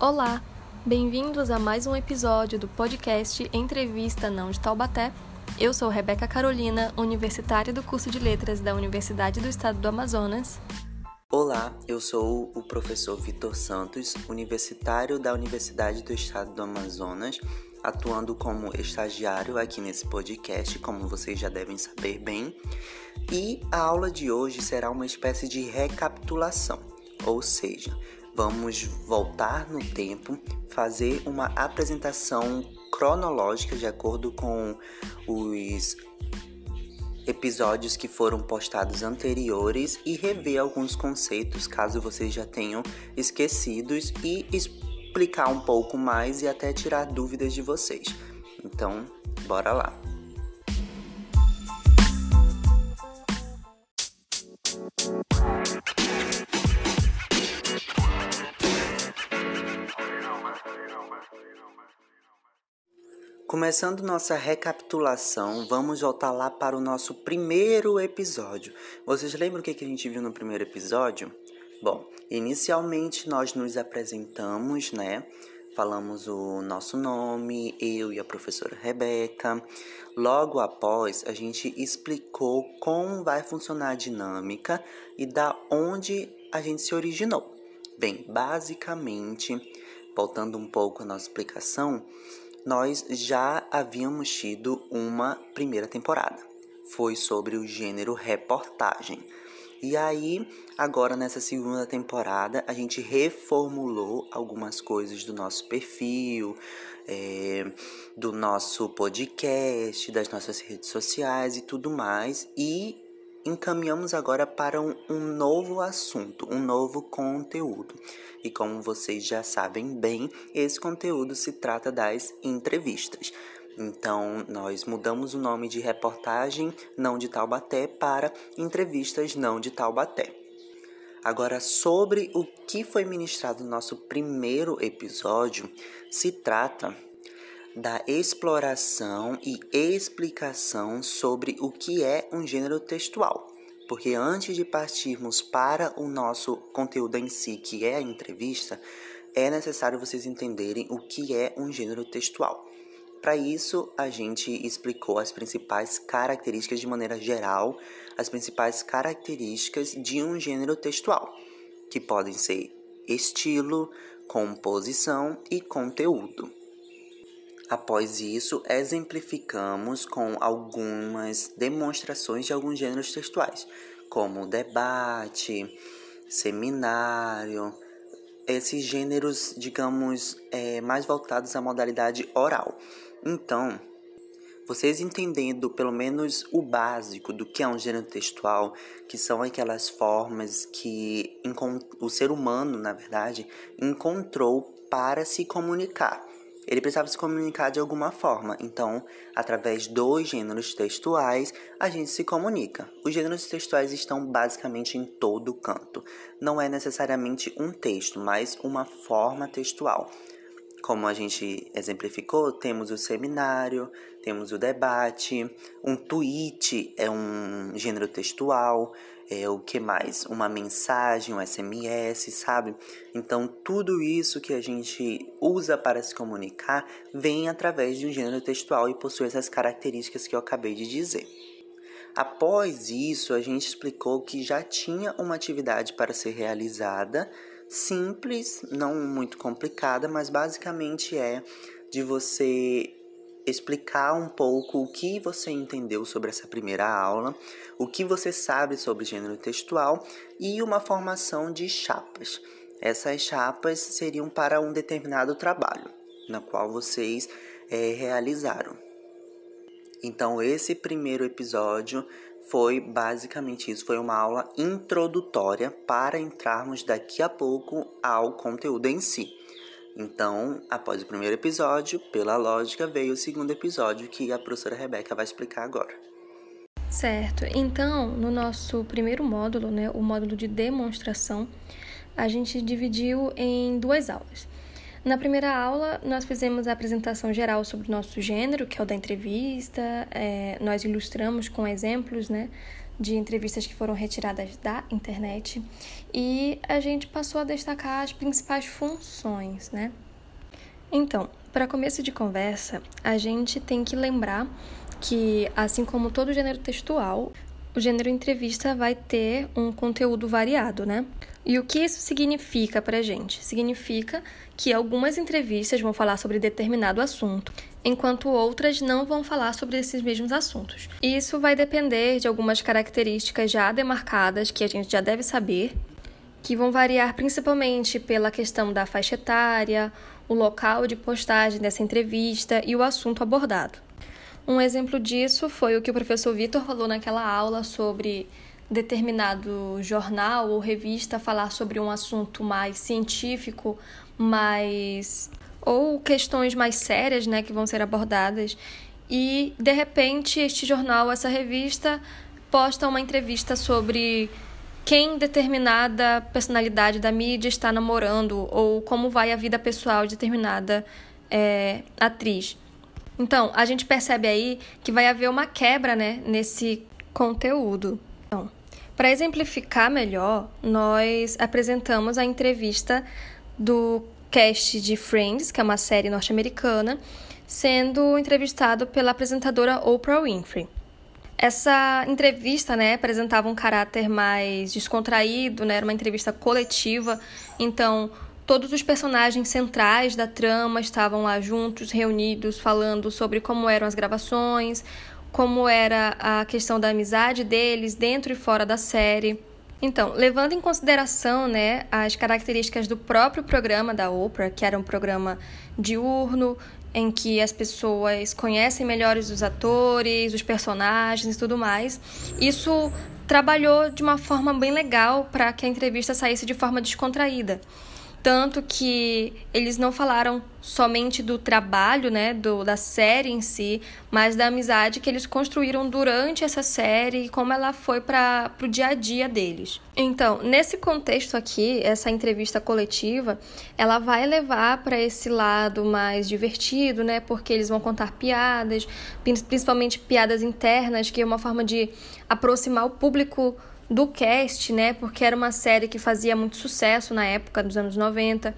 Olá, bem-vindos a mais um episódio do podcast Entrevista Não de Taubaté. Eu sou Rebeca Carolina, universitária do curso de Letras da Universidade do Estado do Amazonas. Olá, eu sou o professor Vitor Santos, universitário da Universidade do Estado do Amazonas, atuando como estagiário aqui nesse podcast, como vocês já devem saber bem. E a aula de hoje será uma espécie de recapitulação, ou seja, vamos voltar no tempo, fazer uma apresentação cronológica de acordo com os episódios que foram postados anteriores e rever alguns conceitos caso vocês já tenham esquecidos e explicar um pouco mais e até tirar dúvidas de vocês. Então, bora lá. Começando nossa recapitulação, vamos voltar lá para o nosso primeiro episódio. Vocês lembram o que a gente viu no primeiro episódio? Bom, inicialmente nós nos apresentamos, né? Falamos o nosso nome, eu e a professora Rebeca. Logo após, a gente explicou como vai funcionar a dinâmica e da onde a gente se originou. Bem, basicamente, voltando um pouco a nossa explicação, nós já havíamos tido uma primeira temporada. Foi sobre o gênero reportagem. E aí, agora nessa segunda temporada, a gente reformulou algumas coisas do nosso perfil, é, do nosso podcast, das nossas redes sociais e tudo mais. E encaminhamos agora para um, um novo assunto, um novo conteúdo. E como vocês já sabem bem, esse conteúdo se trata das entrevistas. Então, nós mudamos o nome de reportagem não de Taubaté para entrevistas não de Taubaté. Agora, sobre o que foi ministrado no nosso primeiro episódio, se trata da exploração e explicação sobre o que é um gênero textual. Porque antes de partirmos para o nosso conteúdo em si, que é a entrevista, é necessário vocês entenderem o que é um gênero textual. Para isso, a gente explicou as principais características de maneira geral, as principais características de um gênero textual, que podem ser estilo, composição e conteúdo. Após isso, exemplificamos com algumas demonstrações de alguns gêneros textuais, como debate, seminário, esses gêneros, digamos, é, mais voltados à modalidade oral. Então, vocês entendendo pelo menos o básico do que é um gênero textual, que são aquelas formas que o ser humano, na verdade, encontrou para se comunicar ele precisava se comunicar de alguma forma, então, através dos gêneros textuais, a gente se comunica. Os gêneros textuais estão basicamente em todo canto. Não é necessariamente um texto, mas uma forma textual. Como a gente exemplificou, temos o seminário, temos o debate, um tweet é um gênero textual, é, o que mais? Uma mensagem, um SMS, sabe? Então, tudo isso que a gente usa para se comunicar vem através de um gênero textual e possui essas características que eu acabei de dizer. Após isso, a gente explicou que já tinha uma atividade para ser realizada, simples, não muito complicada, mas basicamente é de você explicar um pouco o que você entendeu sobre essa primeira aula, o que você sabe sobre gênero textual e uma formação de chapas. Essas chapas seriam para um determinado trabalho, na qual vocês é, realizaram. Então, esse primeiro episódio foi basicamente isso, foi uma aula introdutória para entrarmos daqui a pouco ao conteúdo em si. Então, após o primeiro episódio, pela lógica, veio o segundo episódio que a professora Rebeca vai explicar agora. Certo. Então, no nosso primeiro módulo, né, o módulo de demonstração, a gente dividiu em duas aulas. Na primeira aula, nós fizemos a apresentação geral sobre o nosso gênero, que é o da entrevista, é, nós ilustramos com exemplos né, de entrevistas que foram retiradas da internet e a gente passou a destacar as principais funções, né? Então, para começo de conversa, a gente tem que lembrar que, assim como todo gênero textual, o gênero entrevista vai ter um conteúdo variado, né? E o que isso significa para gente? Significa que algumas entrevistas vão falar sobre determinado assunto, enquanto outras não vão falar sobre esses mesmos assuntos. Isso vai depender de algumas características já demarcadas que a gente já deve saber, que vão variar principalmente pela questão da faixa etária, o local de postagem dessa entrevista e o assunto abordado. Um exemplo disso foi o que o professor Vitor falou naquela aula sobre determinado jornal ou revista falar sobre um assunto mais científico, mais ou questões mais sérias, né, que vão ser abordadas. E de repente este jornal, essa revista posta uma entrevista sobre quem determinada personalidade da mídia está namorando ou como vai a vida pessoal de determinada é, atriz. Então, a gente percebe aí que vai haver uma quebra né, nesse conteúdo. Então, para exemplificar melhor, nós apresentamos a entrevista do cast de Friends, que é uma série norte-americana, sendo entrevistado pela apresentadora Oprah Winfrey. Essa entrevista, né, apresentava um caráter mais descontraído, né, era uma entrevista coletiva, então todos os personagens centrais da trama estavam lá juntos, reunidos, falando sobre como eram as gravações, como era a questão da amizade deles dentro e fora da série. Então, levando em consideração né, as características do próprio programa da Oprah, que era um programa diurno, em que as pessoas conhecem melhores os atores, os personagens e tudo mais, isso trabalhou de uma forma bem legal para que a entrevista saísse de forma descontraída. Tanto que eles não falaram somente do trabalho, né, do, da série em si, mas da amizade que eles construíram durante essa série e como ela foi para o dia a dia deles. Então, nesse contexto aqui, essa entrevista coletiva, ela vai levar para esse lado mais divertido, né, porque eles vão contar piadas, principalmente piadas internas, que é uma forma de aproximar o público do cast, né? Porque era uma série que fazia muito sucesso na época dos anos 90.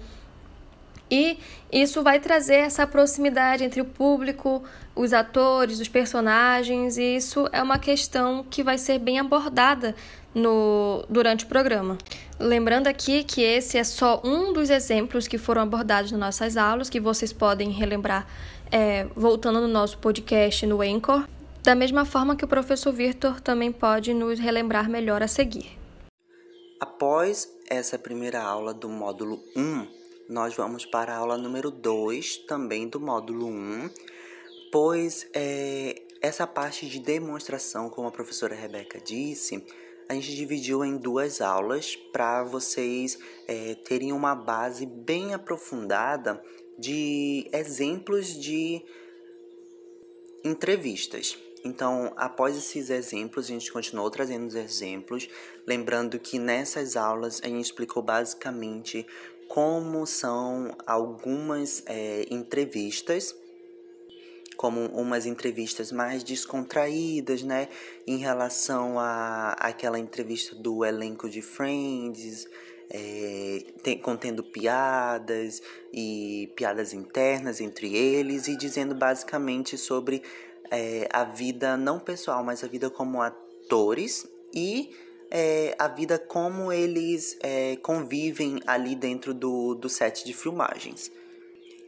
E isso vai trazer essa proximidade entre o público, os atores, os personagens, e isso é uma questão que vai ser bem abordada no, durante o programa. Lembrando aqui que esse é só um dos exemplos que foram abordados nas nossas aulas, que vocês podem relembrar é, voltando no nosso podcast no Anchor. Da mesma forma que o professor Victor também pode nos relembrar melhor a seguir. Após essa primeira aula do módulo 1, nós vamos para a aula número 2, também do módulo 1, pois é, essa parte de demonstração, como a professora Rebeca disse, a gente dividiu em duas aulas para vocês é, terem uma base bem aprofundada de exemplos de entrevistas. Então, após esses exemplos, a gente continuou trazendo os exemplos, lembrando que nessas aulas a gente explicou basicamente como são algumas é, entrevistas, como umas entrevistas mais descontraídas, né, em relação a aquela entrevista do elenco de Friends, é, tem, contendo piadas e piadas internas entre eles e dizendo basicamente sobre é, a vida não pessoal, mas a vida como atores e é, a vida como eles é, convivem ali dentro do, do set de filmagens.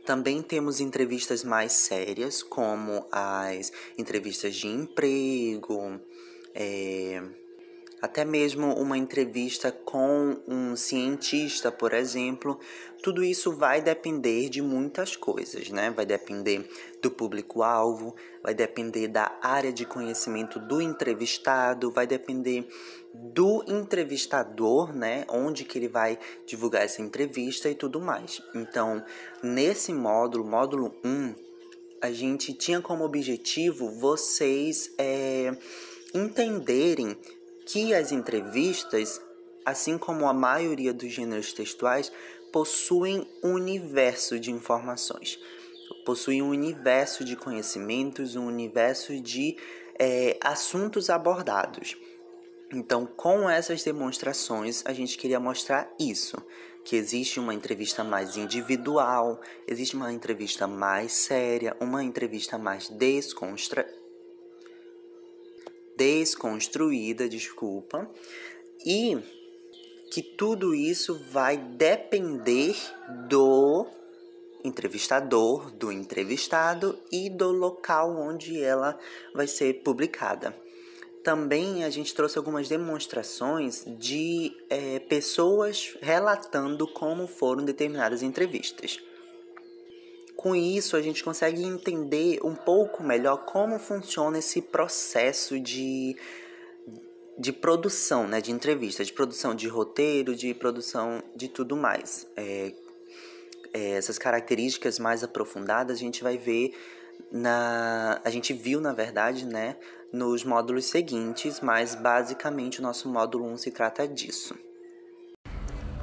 Também temos entrevistas mais sérias, como as entrevistas de emprego, é, até mesmo uma entrevista com um cientista, por exemplo, tudo isso vai depender de muitas coisas, né? Vai depender do público-alvo, vai depender da área de conhecimento do entrevistado, vai depender do entrevistador, né? Onde que ele vai divulgar essa entrevista e tudo mais. Então, nesse módulo, módulo 1, a gente tinha como objetivo vocês é, entenderem que as entrevistas, assim como a maioria dos gêneros textuais, possuem um universo de informações, possuem um universo de conhecimentos, um universo de é, assuntos abordados. Então, com essas demonstrações, a gente queria mostrar isso, que existe uma entrevista mais individual, existe uma entrevista mais séria, uma entrevista mais desconstra... desconstruída, desculpa, e que tudo isso vai depender do entrevistador, do entrevistado e do local onde ela vai ser publicada. Também a gente trouxe algumas demonstrações de é, pessoas relatando como foram determinadas entrevistas. Com isso, a gente consegue entender um pouco melhor como funciona esse processo de, de produção, né, de entrevista, de produção de roteiro, de produção de tudo mais. É, é, essas características mais aprofundadas a gente vai ver na a gente viu na verdade né nos módulos seguintes mas basicamente o nosso módulo 1 se trata disso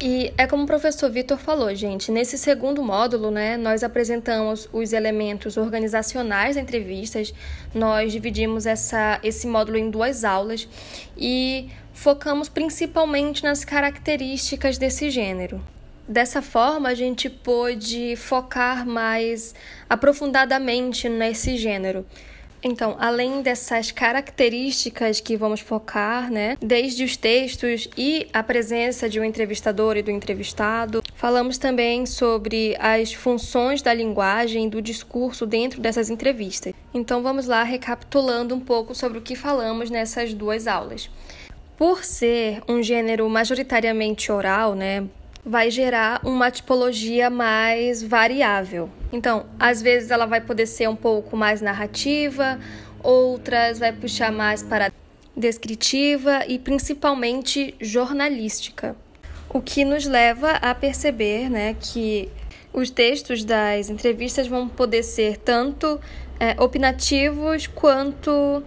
e é como o professor Vitor falou, gente, nesse segundo módulo, né, nós apresentamos os elementos organizacionais da entrevistas, nós dividimos essa, esse módulo em duas aulas e focamos principalmente nas características desse gênero. Dessa forma, a gente pôde focar mais aprofundadamente nesse gênero. Então, além dessas características que vamos focar, né, desde os textos e a presença de um entrevistador e do entrevistado, falamos também sobre as funções da linguagem e do discurso dentro dessas entrevistas. Então, vamos lá recapitulando um pouco sobre o que falamos nessas duas aulas. Por ser um gênero majoritariamente oral, né, vai gerar uma tipologia mais variável. Então, às vezes ela vai poder ser um pouco mais narrativa, outras vai puxar mais para descritiva e principalmente jornalística. O que nos leva a perceber né, que os textos das entrevistas vão poder ser tanto é, opinativos quanto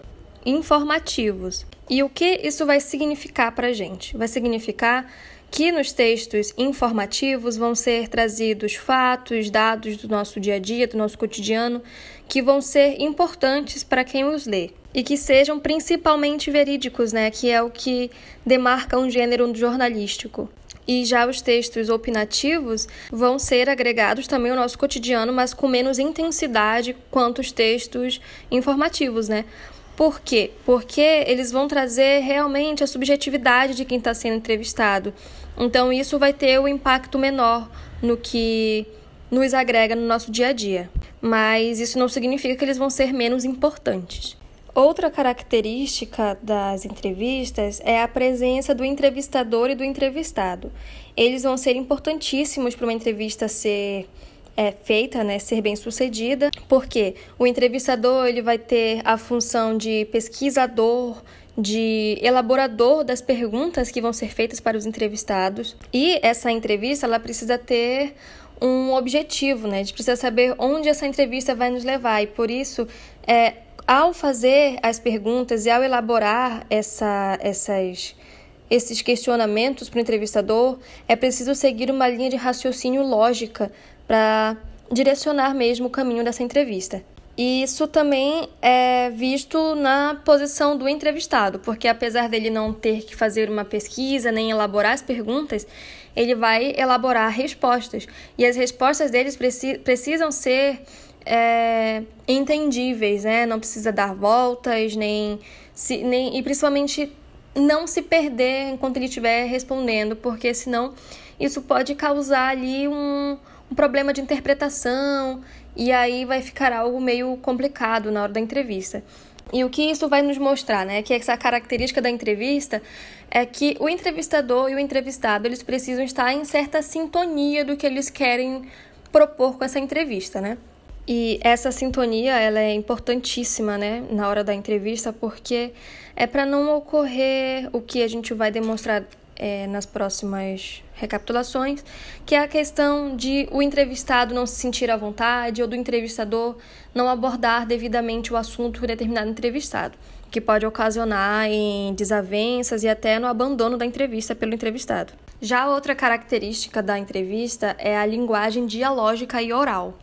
informativos. E o que isso vai significar para a gente? Vai significar que nos textos informativos vão ser trazidos fatos, dados do nosso dia a dia, do nosso cotidiano, que vão ser importantes para quem os lê e que sejam principalmente verídicos, né, que é o que demarca um gênero jornalístico. E já os textos opinativos vão ser agregados também ao nosso cotidiano, mas com menos intensidade quanto os textos informativos, né? Por quê? Porque eles vão trazer realmente a subjetividade de quem está sendo entrevistado. Então, isso vai ter o um impacto menor no que nos agrega no nosso dia a dia. Mas isso não significa que eles vão ser menos importantes. Outra característica das entrevistas é a presença do entrevistador e do entrevistado. Eles vão ser importantíssimos para uma entrevista ser é, feita, né, ser bem sucedida, porque o entrevistador ele vai ter a função de pesquisador, de elaborador das perguntas que vão ser feitas para os entrevistados. E essa entrevista ela precisa ter um objetivo, né? A gente precisa saber onde essa entrevista vai nos levar. E por isso, é, ao fazer as perguntas e ao elaborar essa, essas, esses questionamentos para o entrevistador, é preciso seguir uma linha de raciocínio lógica para direcionar mesmo o caminho dessa entrevista. E isso também é visto na posição do entrevistado, porque apesar dele não ter que fazer uma pesquisa nem elaborar as perguntas, ele vai elaborar respostas. E as respostas deles preci precisam ser é, entendíveis, né? Não precisa dar voltas, nem, se, nem e principalmente não se perder enquanto ele estiver respondendo, porque senão isso pode causar ali um, um problema de interpretação e aí vai ficar algo meio complicado na hora da entrevista. E o que isso vai nos mostrar, né? Que essa característica da entrevista é que o entrevistador e o entrevistado eles precisam estar em certa sintonia do que eles querem propor com essa entrevista, né? E essa sintonia ela é importantíssima, né, na hora da entrevista, porque é para não ocorrer o que a gente vai demonstrar é, nas próximas recapitulações, que é a questão de o entrevistado não se sentir à vontade ou do entrevistador não abordar devidamente o assunto determinado entrevistado, que pode ocasionar em desavenças e até no abandono da entrevista pelo entrevistado. Já outra característica da entrevista é a linguagem dialógica e oral.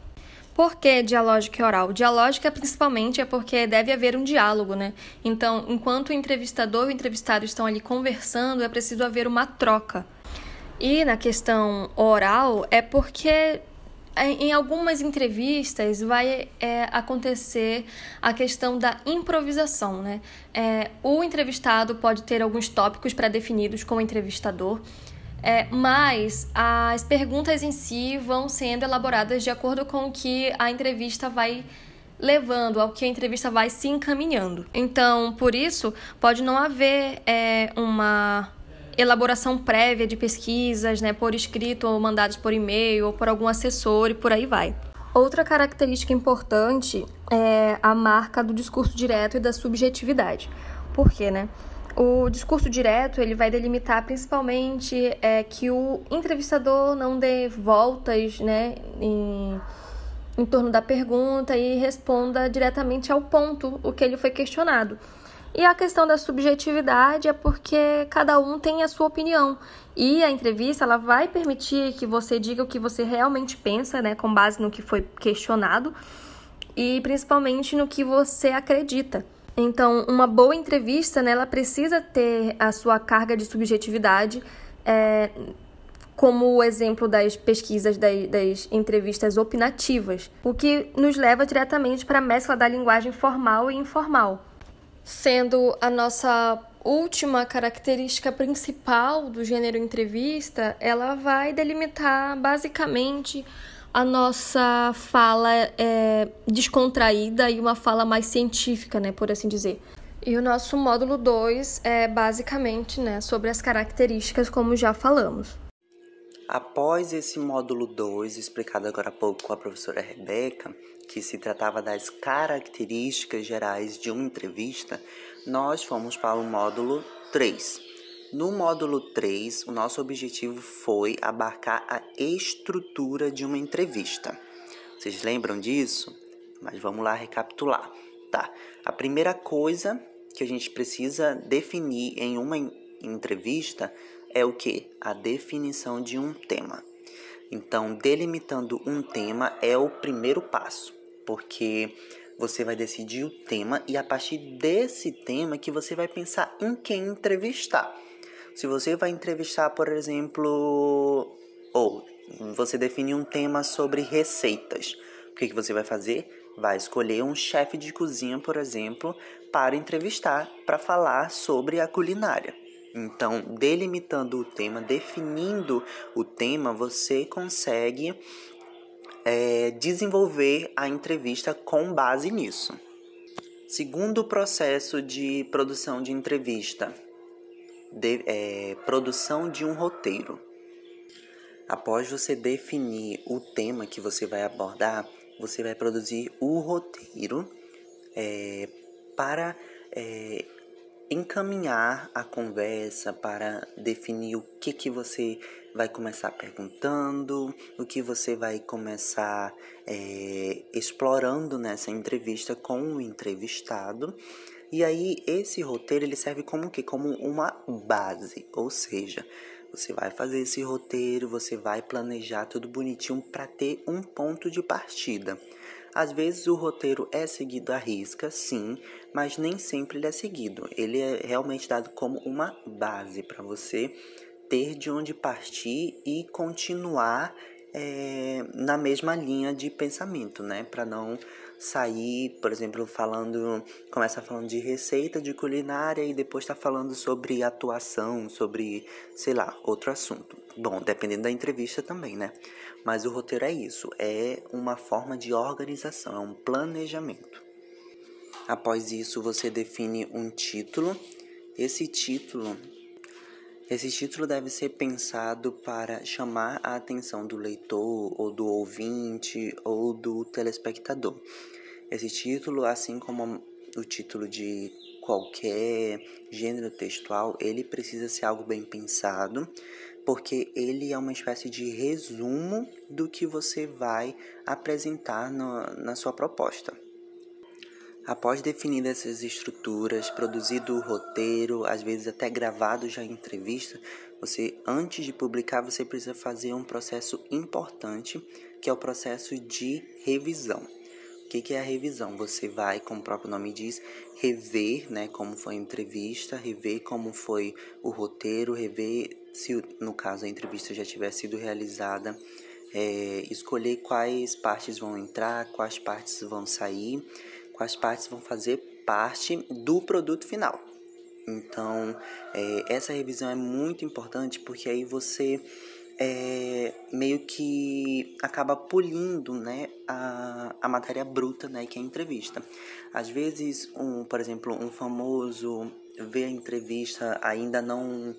Por que dialógica e oral? Dialógica principalmente é porque deve haver um diálogo, né? Então, enquanto o entrevistador e o entrevistado estão ali conversando, é preciso haver uma troca. E na questão oral é porque em algumas entrevistas vai é, acontecer a questão da improvisação, né? É, o entrevistado pode ter alguns tópicos pré-definidos com o entrevistador, é, mas as perguntas em si vão sendo elaboradas de acordo com o que a entrevista vai levando, ao que a entrevista vai se encaminhando. Então, por isso, pode não haver é, uma elaboração prévia de pesquisas, né, por escrito ou mandados por e-mail ou por algum assessor e por aí vai. Outra característica importante é a marca do discurso direto e da subjetividade. Por quê, né? O discurso direto ele vai delimitar principalmente é, que o entrevistador não dê voltas né, em, em torno da pergunta e responda diretamente ao ponto o que ele foi questionado. E a questão da subjetividade é porque cada um tem a sua opinião. E a entrevista ela vai permitir que você diga o que você realmente pensa, né, com base no que foi questionado e principalmente no que você acredita. Então, uma boa entrevista, né, ela precisa ter a sua carga de subjetividade, é, como o exemplo das pesquisas das, das entrevistas opinativas, o que nos leva diretamente para a mescla da linguagem formal e informal sendo a nossa última característica principal do gênero entrevista, ela vai delimitar basicamente a nossa fala é, descontraída e uma fala mais científica, né, por assim dizer. E o nosso módulo 2 é basicamente né, sobre as características, como já falamos. Após esse módulo 2, explicado agora há pouco com a professora Rebeca, que se tratava das características gerais de uma entrevista, nós fomos para o módulo 3. No módulo 3, o nosso objetivo foi abarcar a estrutura de uma entrevista. Vocês lembram disso? Mas vamos lá recapitular. Tá. A primeira coisa que a gente precisa definir em uma entrevista é o que? A definição de um tema. Então, delimitando um tema é o primeiro passo, porque você vai decidir o tema e a partir desse tema que você vai pensar em quem entrevistar. Se você vai entrevistar, por exemplo, ou você define um tema sobre receitas, o que, que você vai fazer? Vai escolher um chefe de cozinha, por exemplo, para entrevistar, para falar sobre a culinária. Então, delimitando o tema, definindo o tema, você consegue é, desenvolver a entrevista com base nisso. Segundo processo de produção de entrevista, de, é, produção de um roteiro. Após você definir o tema que você vai abordar, você vai produzir o roteiro é, para é, encaminhar a conversa para definir o que, que você vai começar perguntando, o que você vai começar é, explorando nessa entrevista com o entrevistado. E aí esse roteiro ele serve como que como uma base, ou seja, você vai fazer esse roteiro, você vai planejar tudo bonitinho para ter um ponto de partida. Às vezes o roteiro é seguido à risca, sim, mas nem sempre ele é seguido. Ele é realmente dado como uma base para você ter de onde partir e continuar é, na mesma linha de pensamento, né? Para não sair, por exemplo, falando, começa falando de receita de culinária e depois está falando sobre atuação, sobre, sei lá, outro assunto. Bom, dependendo da entrevista também, né? Mas o roteiro é isso, é uma forma de organização, é um planejamento. Após isso, você define um título. Esse título esse título deve ser pensado para chamar a atenção do leitor, ou do ouvinte, ou do telespectador. Esse título, assim como o título de qualquer gênero textual, ele precisa ser algo bem pensado, porque ele é uma espécie de resumo do que você vai apresentar no, na sua proposta. Após definir essas estruturas, produzido o roteiro, às vezes até gravado já em entrevista, você antes de publicar você precisa fazer um processo importante que é o processo de revisão. O que, que é a revisão? Você vai, como o próprio nome diz, rever né, como foi a entrevista, rever como foi o roteiro, rever se, no caso, a entrevista já tiver sido realizada, é, escolher quais partes vão entrar, quais partes vão sair, quais partes vão fazer parte do produto final. Então, é, essa revisão é muito importante porque aí você é, meio que acaba polindo né, a, a matéria bruta, né, que é a entrevista. Às vezes, um, por exemplo, um famoso vê a entrevista ainda não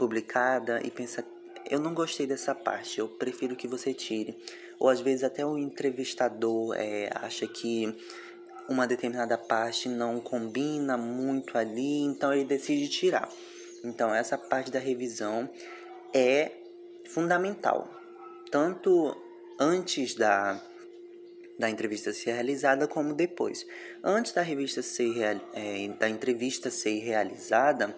publicada e pensa, eu não gostei dessa parte, eu prefiro que você tire. Ou às vezes até o entrevistador é, acha que uma determinada parte não combina muito ali, então ele decide tirar. Então essa parte da revisão é fundamental, tanto antes da, da entrevista ser realizada como depois. Antes da revista ser é, da entrevista ser realizada,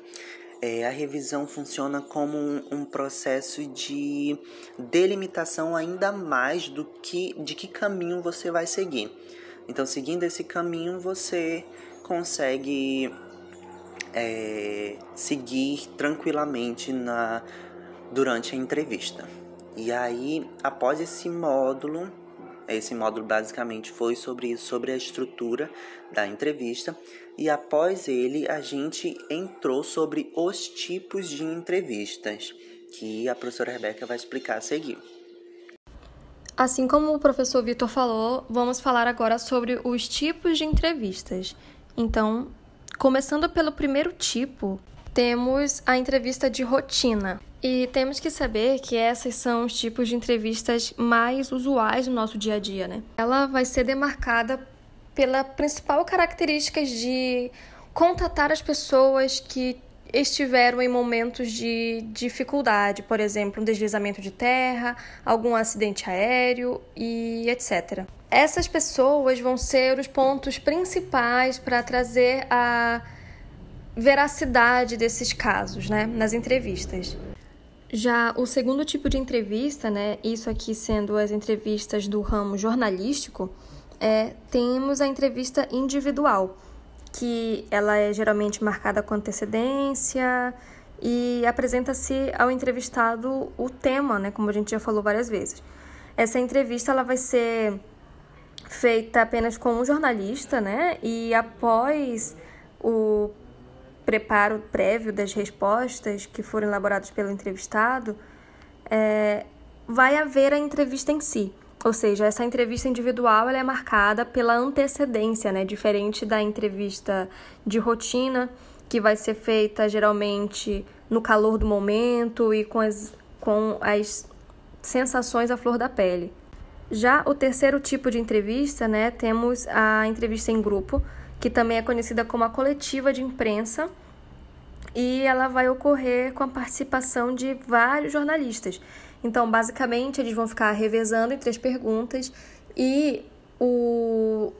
é, a revisão funciona como um, um, processo de delimitação ainda mais do que de que caminho você vai seguir. Então, seguindo esse caminho, você consegue é, seguir tranquilamente na durante a entrevista. E aí, após esse módulo, esse módulo basicamente foi sobre sobre a estrutura da entrevista. E após ele, a gente entrou sobre os tipos de entrevistas, que a professora Rebeca vai explicar a seguir. Assim como o professor Vitor falou, vamos falar agora sobre os tipos de entrevistas. Então, começando pelo primeiro tipo, temos a entrevista de rotina. E temos que saber que esses são os tipos de entrevistas mais usuais no nosso dia a dia, né? Ela vai ser demarcada pela principal característica de contatar as pessoas que estiveram em momentos de dificuldade, por exemplo, um deslizamento de terra, algum acidente aéreo e etc. Essas pessoas vão ser os pontos principais para trazer a veracidade desses casos, né, nas entrevistas. Já o segundo tipo de entrevista, né, isso aqui sendo as entrevistas do ramo jornalístico, é, temos a entrevista individual, que ela é geralmente marcada com antecedência e apresenta-se ao entrevistado o tema, né, como a gente já falou várias vezes. Essa entrevista ela vai ser feita apenas com um jornalista, né, e após o preparo prévio das respostas que foram elaboradas pelo entrevistado, é, vai haver a entrevista em si. Ou seja, essa entrevista individual ela é marcada pela antecedência, né? diferente da entrevista de rotina, que vai ser feita geralmente no calor do momento e com as, com as sensações à flor da pele. Já o terceiro tipo de entrevista, né, temos a entrevista em grupo, que também é conhecida como a coletiva de imprensa, e ela vai ocorrer com a participação de vários jornalistas. Então, basicamente, eles vão ficar revezando entre as perguntas e o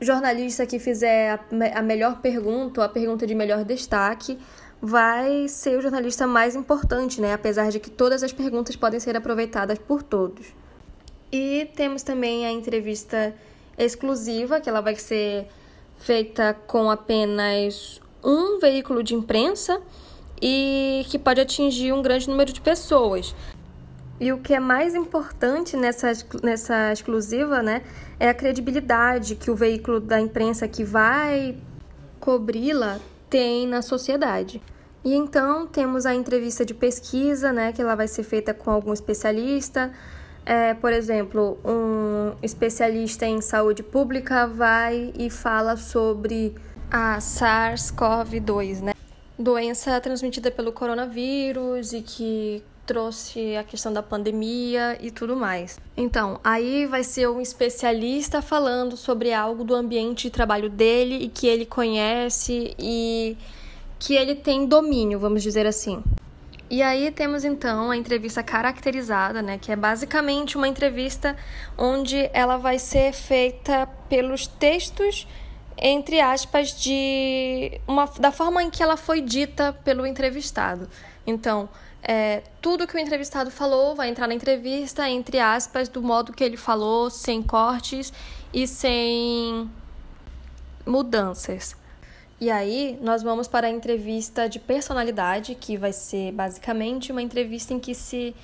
jornalista que fizer a melhor pergunta, ou a pergunta de melhor destaque, vai ser o jornalista mais importante, né? Apesar de que todas as perguntas podem ser aproveitadas por todos. E temos também a entrevista exclusiva, que ela vai ser feita com apenas um veículo de imprensa e que pode atingir um grande número de pessoas. E o que é mais importante nessa, nessa exclusiva né, é a credibilidade que o veículo da imprensa que vai cobri-la tem na sociedade. E então temos a entrevista de pesquisa, né, que ela vai ser feita com algum especialista, é, por exemplo, um especialista em saúde pública vai e fala sobre a SARS-CoV-2, né? Doença transmitida pelo coronavírus e que trouxe a questão da pandemia e tudo mais. Então, aí vai ser um especialista falando sobre algo do ambiente de trabalho dele e que ele conhece e que ele tem domínio, vamos dizer assim. E aí temos então a entrevista caracterizada, né, que é basicamente uma entrevista onde ela vai ser feita pelos textos entre aspas, de uma, da forma em que ela foi dita pelo entrevistado. Então, é, tudo que o entrevistado falou vai entrar na entrevista, entre aspas, do modo que ele falou, sem cortes e sem mudanças. E aí, nós vamos para a entrevista de personalidade, que vai ser basicamente uma entrevista em que se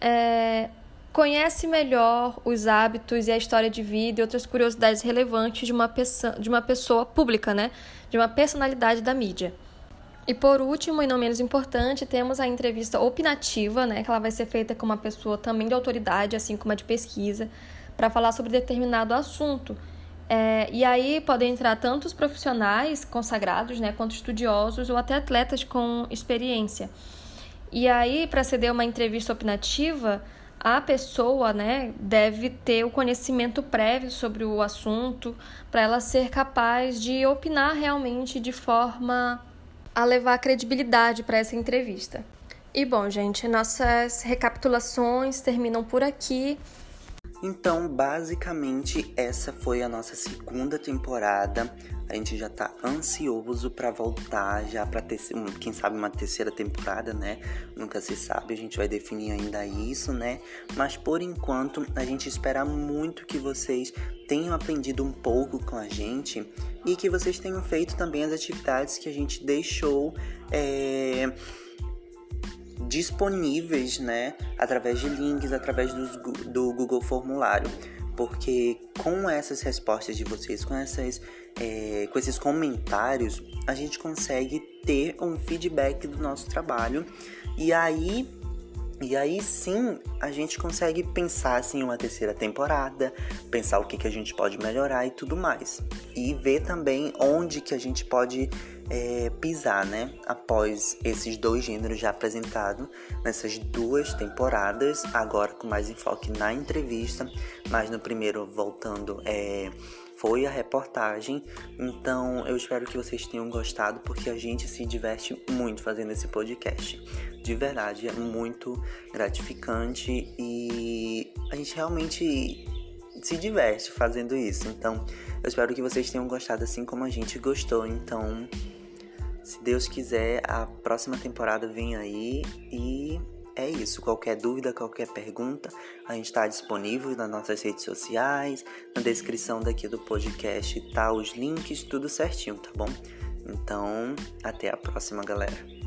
é, conhece melhor os hábitos e a história de vida e outras curiosidades relevantes de uma, de uma pessoa pública, né? De uma personalidade da mídia. E por último, e não menos importante, temos a entrevista opinativa, né? Que ela vai ser feita com uma pessoa também de autoridade, assim como a de pesquisa, para falar sobre determinado assunto é, e aí podem entrar tanto os profissionais consagrados, né, quanto estudiosos ou até atletas com experiência. E aí, para ceder uma entrevista opinativa, a pessoa né, deve ter o conhecimento prévio sobre o assunto para ela ser capaz de opinar realmente de forma a levar credibilidade para essa entrevista. E bom, gente, nossas recapitulações terminam por aqui. Então, basicamente, essa foi a nossa segunda temporada. A gente já tá ansioso para voltar já para ter, quem sabe uma terceira temporada, né? Nunca se sabe, a gente vai definir ainda isso, né? Mas por enquanto, a gente espera muito que vocês tenham aprendido um pouco com a gente e que vocês tenham feito também as atividades que a gente deixou é disponíveis, né, através de links, através do, do Google Formulário, porque com essas respostas de vocês, com essas, é, com esses comentários, a gente consegue ter um feedback do nosso trabalho e aí e aí sim a gente consegue pensar assim, em uma terceira temporada, pensar o que, que a gente pode melhorar e tudo mais. E ver também onde que a gente pode é, pisar, né? Após esses dois gêneros já apresentados nessas duas temporadas, agora com mais enfoque na entrevista, mas no primeiro voltando é, foi a reportagem. Então eu espero que vocês tenham gostado, porque a gente se diverte muito fazendo esse podcast. De verdade, é muito gratificante e a gente realmente se diverte fazendo isso. Então, eu espero que vocês tenham gostado assim como a gente gostou. Então, se Deus quiser, a próxima temporada vem aí e é isso. Qualquer dúvida, qualquer pergunta, a gente está disponível nas nossas redes sociais, na descrição daqui do podcast tá os links, tudo certinho, tá bom? Então, até a próxima, galera.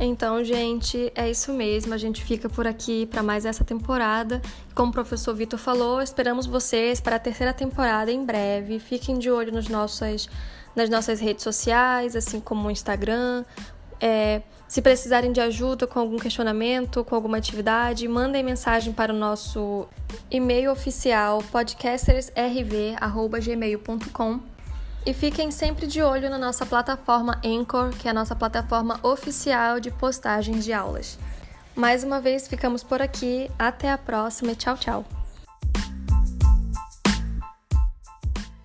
Então, gente, é isso mesmo. A gente fica por aqui para mais essa temporada. Como o professor Vitor falou, esperamos vocês para a terceira temporada em breve. Fiquem de olho nos nossos nas nossas redes sociais, assim como o Instagram. É, se precisarem de ajuda com algum questionamento, com alguma atividade, mandem mensagem para o nosso e-mail oficial podcastersrv.gmail.com e fiquem sempre de olho na nossa plataforma Anchor, que é a nossa plataforma oficial de postagens de aulas. Mais uma vez ficamos por aqui, até a próxima e tchau, tchau!